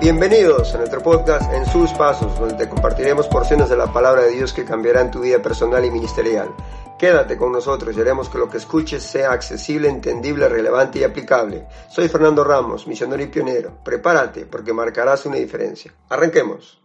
Bienvenidos a nuestro podcast En sus pasos, donde te compartiremos porciones de la palabra de Dios que cambiarán tu vida personal y ministerial. Quédate con nosotros y haremos que lo que escuches sea accesible, entendible, relevante y aplicable. Soy Fernando Ramos, misionero y pionero. Prepárate porque marcarás una diferencia. Arranquemos.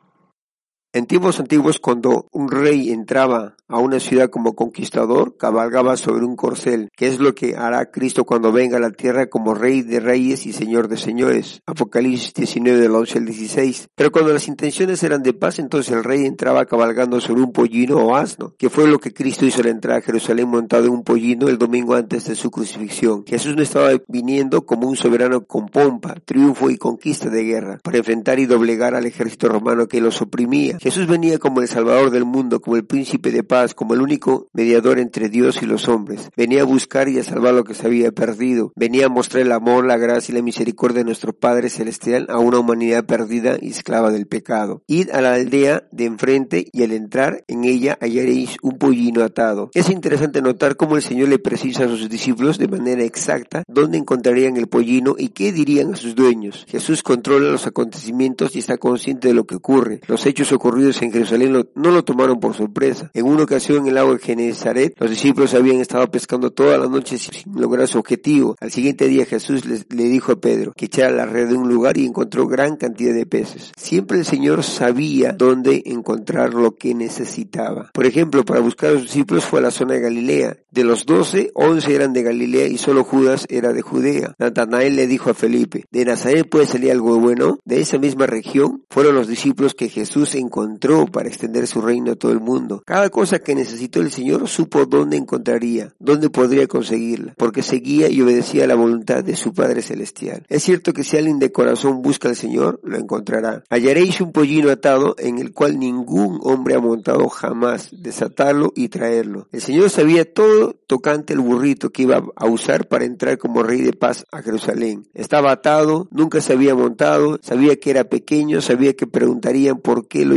En tiempos antiguos, cuando un rey entraba a una ciudad como conquistador, cabalgaba sobre un corcel, que es lo que hará Cristo cuando venga a la tierra como Rey de Reyes y Señor de Señores. Apocalipsis 19 del 11 al 16. Pero cuando las intenciones eran de paz, entonces el rey entraba cabalgando sobre un pollino o asno, que fue lo que Cristo hizo al entrar a Jerusalén montado en un pollino el domingo antes de su crucifixión. Jesús no estaba viniendo como un soberano con pompa, triunfo y conquista de guerra, para enfrentar y doblegar al ejército romano que los oprimía. Jesús venía como el Salvador del mundo, como el príncipe de paz, como el único mediador entre Dios y los hombres. Venía a buscar y a salvar lo que se había perdido. Venía a mostrar el amor, la gracia y la misericordia de nuestro Padre Celestial a una humanidad perdida y esclava del pecado. Id a la aldea de enfrente y al entrar en ella hallaréis un pollino atado. Es interesante notar cómo el Señor le precisa a sus discípulos de manera exacta dónde encontrarían el pollino y qué dirían a sus dueños. Jesús controla los acontecimientos y está consciente de lo que ocurre. Los hechos en Jerusalén no lo tomaron por sorpresa. En una ocasión en el lago de Genezaret, los discípulos habían estado pescando toda la noche sin lograr su objetivo. Al siguiente día Jesús les, le dijo a Pedro que echara la red de un lugar y encontró gran cantidad de peces. Siempre el Señor sabía dónde encontrar lo que necesitaba. Por ejemplo, para buscar a sus discípulos fue a la zona de Galilea. De los doce, once eran de Galilea y solo Judas era de Judea. Natanael le dijo a Felipe, ¿de Nazaret puede salir algo bueno? De esa misma región fueron los discípulos que Jesús encontró para extender su reino a todo el mundo. Cada cosa que necesitó el Señor supo dónde encontraría, dónde podría conseguirla, porque seguía y obedecía la voluntad de su Padre Celestial. Es cierto que si alguien de corazón busca al Señor, lo encontrará. Hallaréis un pollino atado en el cual ningún hombre ha montado jamás, desatarlo y traerlo. El Señor sabía todo tocante el burrito que iba a usar para entrar como rey de paz a Jerusalén. Estaba atado, nunca se había montado, sabía que era pequeño, sabía que preguntarían por qué lo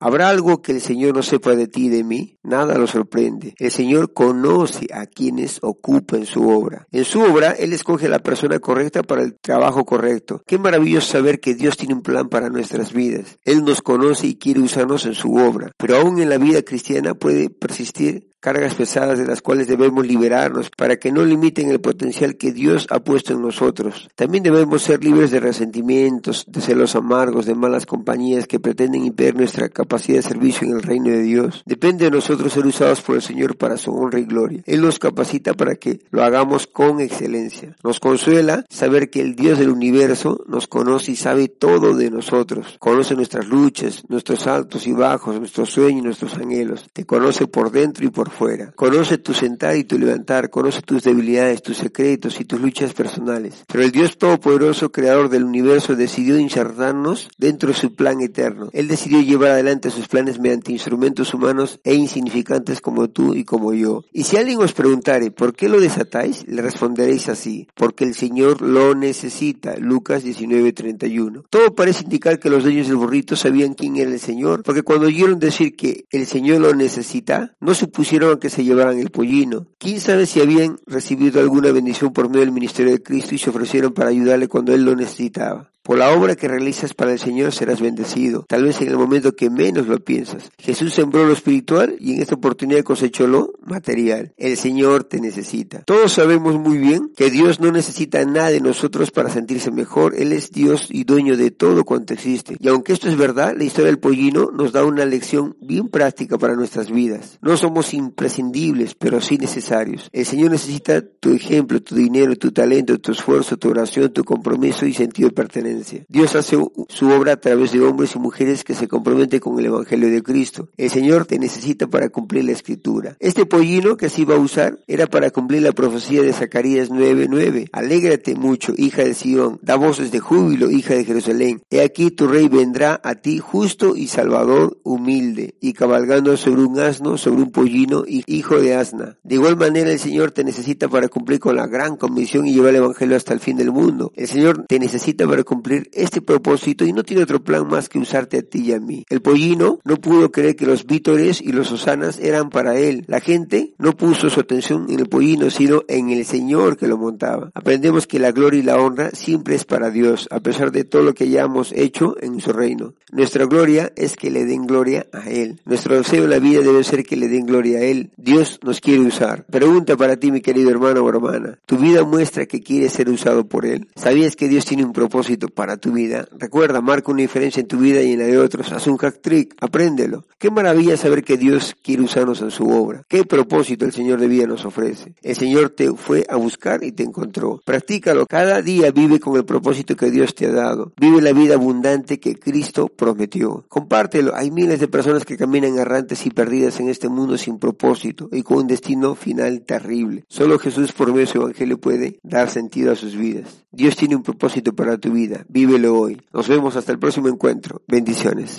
¿Habrá algo que el Señor no sepa de ti y de mí? Nada lo sorprende. El Señor conoce a quienes ocupan su obra. En su obra, Él escoge a la persona correcta para el trabajo correcto. Qué maravilloso saber que Dios tiene un plan para nuestras vidas. Él nos conoce y quiere usarnos en su obra. Pero aún en la vida cristiana puede persistir cargas pesadas de las cuales debemos liberarnos para que no limiten el potencial que Dios ha puesto en nosotros. También debemos ser libres de resentimientos, de celos amargos, de malas compañías que pretenden impedir nuestra capacidad de servicio en el reino de Dios. Depende de nosotros ser usados por el Señor para su honra y gloria. Él nos capacita para que lo hagamos con excelencia. Nos consuela saber que el Dios del universo nos conoce y sabe todo de nosotros. Conoce nuestras luchas, nuestros altos y bajos, nuestros sueños y nuestros anhelos. Te conoce por dentro y por fuera. Conoce tu sentar y tu levantar, conoce tus debilidades, tus secretos y tus luchas personales. Pero el Dios Todopoderoso, Creador del universo, decidió insertarnos dentro de su plan eterno. Él decidió llevar adelante sus planes mediante instrumentos humanos e insignificantes como tú y como yo. Y si alguien os preguntare, ¿por qué lo desatáis? Le responderéis así, porque el Señor lo necesita. Lucas 19:31. Todo parece indicar que los dueños del burrito sabían quién era el Señor, porque cuando oyeron decir que el Señor lo necesita, no supusieron que se llevaran el pollino. Quién sabe si habían recibido alguna bendición por medio del ministerio de Cristo y se ofrecieron para ayudarle cuando él lo necesitaba. Por la obra que realizas para el Señor serás bendecido, tal vez en el momento que menos lo piensas. Jesús sembró lo espiritual y en esta oportunidad cosechó lo material. El Señor te necesita. Todos sabemos muy bien que Dios no necesita nada de nosotros para sentirse mejor. Él es Dios y dueño de todo cuanto existe. Y aunque esto es verdad, la historia del pollino nos da una lección bien práctica para nuestras vidas. No somos imprescindibles, pero sí necesarios. El Señor necesita tu ejemplo, tu dinero, tu talento, tu esfuerzo, tu oración, tu compromiso y sentido de pertenencia Dios hace su obra a través de hombres y mujeres que se comprometen con el Evangelio de Cristo. El Señor te necesita para cumplir la escritura. Este pollino que así va a usar era para cumplir la profecía de Zacarías 9:9. Alégrate mucho, hija de Sión, da voces de júbilo, hija de Jerusalén. He aquí tu rey vendrá a ti justo y salvador, humilde, y cabalgando sobre un asno, sobre un pollino, hijo de asna. De igual manera el Señor te necesita para cumplir con la gran comisión y llevar el Evangelio hasta el fin del mundo. El Señor te necesita para cumplir este propósito y no tiene otro plan más que usarte a ti y a mí. El pollino no pudo creer que los vítores y los osanas eran para él. La gente no puso su atención en el pollino, sino en el Señor que lo montaba. Aprendemos que la gloria y la honra siempre es para Dios, a pesar de todo lo que hayamos hecho en su reino. Nuestra gloria es que le den gloria a Él. Nuestro deseo en la vida debe ser que le den gloria a Él. Dios nos quiere usar. Pregunta para ti, mi querido hermano o hermana. ¿Tu vida muestra que quieres ser usado por Él? ¿Sabías que Dios tiene un propósito para tu vida? Recuerda, marca una diferencia en tu vida y en la de otros. Haz un hack trick, apréndelo. Qué maravilla saber que Dios quiere usarnos en su obra. Qué propósito el Señor de vida nos ofrece. El Señor te fue a buscar y te encontró. Practícalo. Cada día vive con el propósito que Dios te ha dado. Vive la vida abundante que Cristo prometió. Compártelo. Hay miles de personas que caminan errantes y perdidas en este mundo sin propósito y con un destino final terrible. Solo Jesús por medio de su evangelio puede dar sentido a sus vidas. Dios tiene un propósito para tu vida. Vívelo hoy. Nos vemos hasta el próximo encuentro. Bendiciones.